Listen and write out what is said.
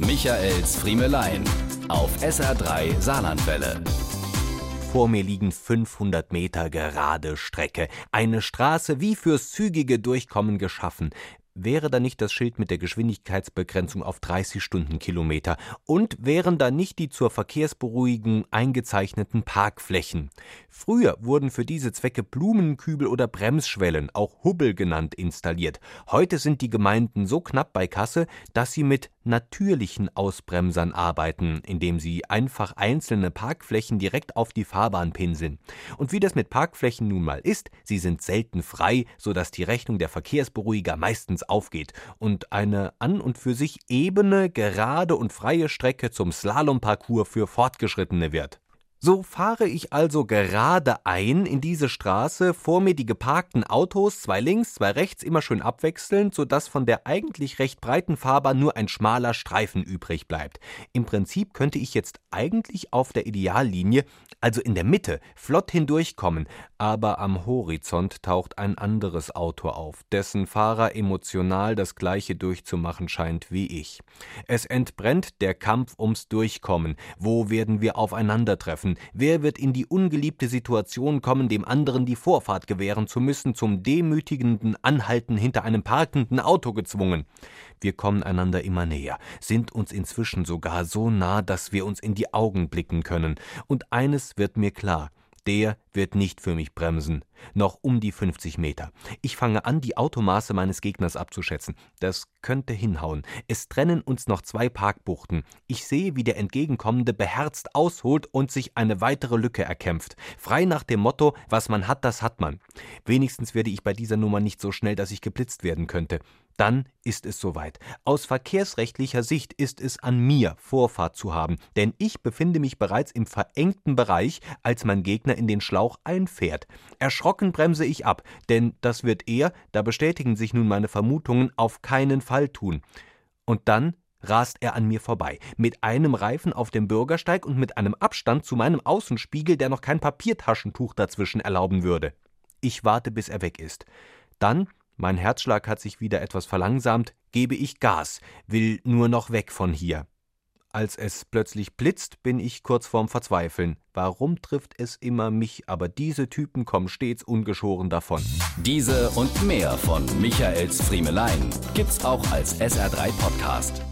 Michaels Friemelein auf SR3 Saarlandwelle. Vor mir liegen 500 Meter gerade Strecke. Eine Straße wie fürs zügige Durchkommen geschaffen wäre da nicht das Schild mit der Geschwindigkeitsbegrenzung auf 30 Stundenkilometer und wären da nicht die zur Verkehrsberuhigung eingezeichneten Parkflächen. Früher wurden für diese Zwecke Blumenkübel oder Bremsschwellen, auch Hubbel genannt, installiert. Heute sind die Gemeinden so knapp bei Kasse, dass sie mit natürlichen Ausbremsern arbeiten, indem sie einfach einzelne Parkflächen direkt auf die Fahrbahn pinseln. Und wie das mit Parkflächen nun mal ist, sie sind selten frei, so dass die Rechnung der Verkehrsberuhiger meistens aufgeht und eine an und für sich ebene, gerade und freie Strecke zum Slalomparcours für Fortgeschrittene wird. So fahre ich also gerade ein in diese Straße, vor mir die geparkten Autos, zwei links, zwei rechts, immer schön abwechselnd, so dass von der eigentlich recht breiten Fahrbahn nur ein schmaler Streifen übrig bleibt. Im Prinzip könnte ich jetzt eigentlich auf der Ideallinie, also in der Mitte, flott hindurchkommen, aber am Horizont taucht ein anderes Auto auf, dessen Fahrer emotional das gleiche durchzumachen scheint wie ich. Es entbrennt der Kampf ums Durchkommen. Wo werden wir aufeinandertreffen? Treffen? Wer wird in die ungeliebte Situation kommen, dem anderen die Vorfahrt gewähren zu müssen, zum demütigenden Anhalten hinter einem parkenden Auto gezwungen? Wir kommen einander immer näher, sind uns inzwischen sogar so nah, dass wir uns in die Augen blicken können. Und eines wird mir klar, der wird nicht für mich bremsen. Noch um die 50 Meter. Ich fange an, die Automaße meines Gegners abzuschätzen. Das könnte hinhauen. Es trennen uns noch zwei Parkbuchten. Ich sehe, wie der Entgegenkommende beherzt ausholt und sich eine weitere Lücke erkämpft. Frei nach dem Motto, was man hat, das hat man. Wenigstens werde ich bei dieser Nummer nicht so schnell, dass ich geblitzt werden könnte dann ist es soweit. Aus verkehrsrechtlicher Sicht ist es an mir, Vorfahrt zu haben, denn ich befinde mich bereits im verengten Bereich, als mein Gegner in den Schlauch einfährt. Erschrocken bremse ich ab, denn das wird er, da bestätigen sich nun meine Vermutungen, auf keinen Fall tun. Und dann rast er an mir vorbei, mit einem Reifen auf dem Bürgersteig und mit einem Abstand zu meinem Außenspiegel, der noch kein Papiertaschentuch dazwischen erlauben würde. Ich warte, bis er weg ist. Dann mein Herzschlag hat sich wieder etwas verlangsamt, gebe ich Gas, will nur noch weg von hier. Als es plötzlich blitzt, bin ich kurz vorm Verzweifeln. Warum trifft es immer mich, aber diese Typen kommen stets ungeschoren davon. Diese und mehr von Michaels Friemelein gibt's auch als SR3 Podcast.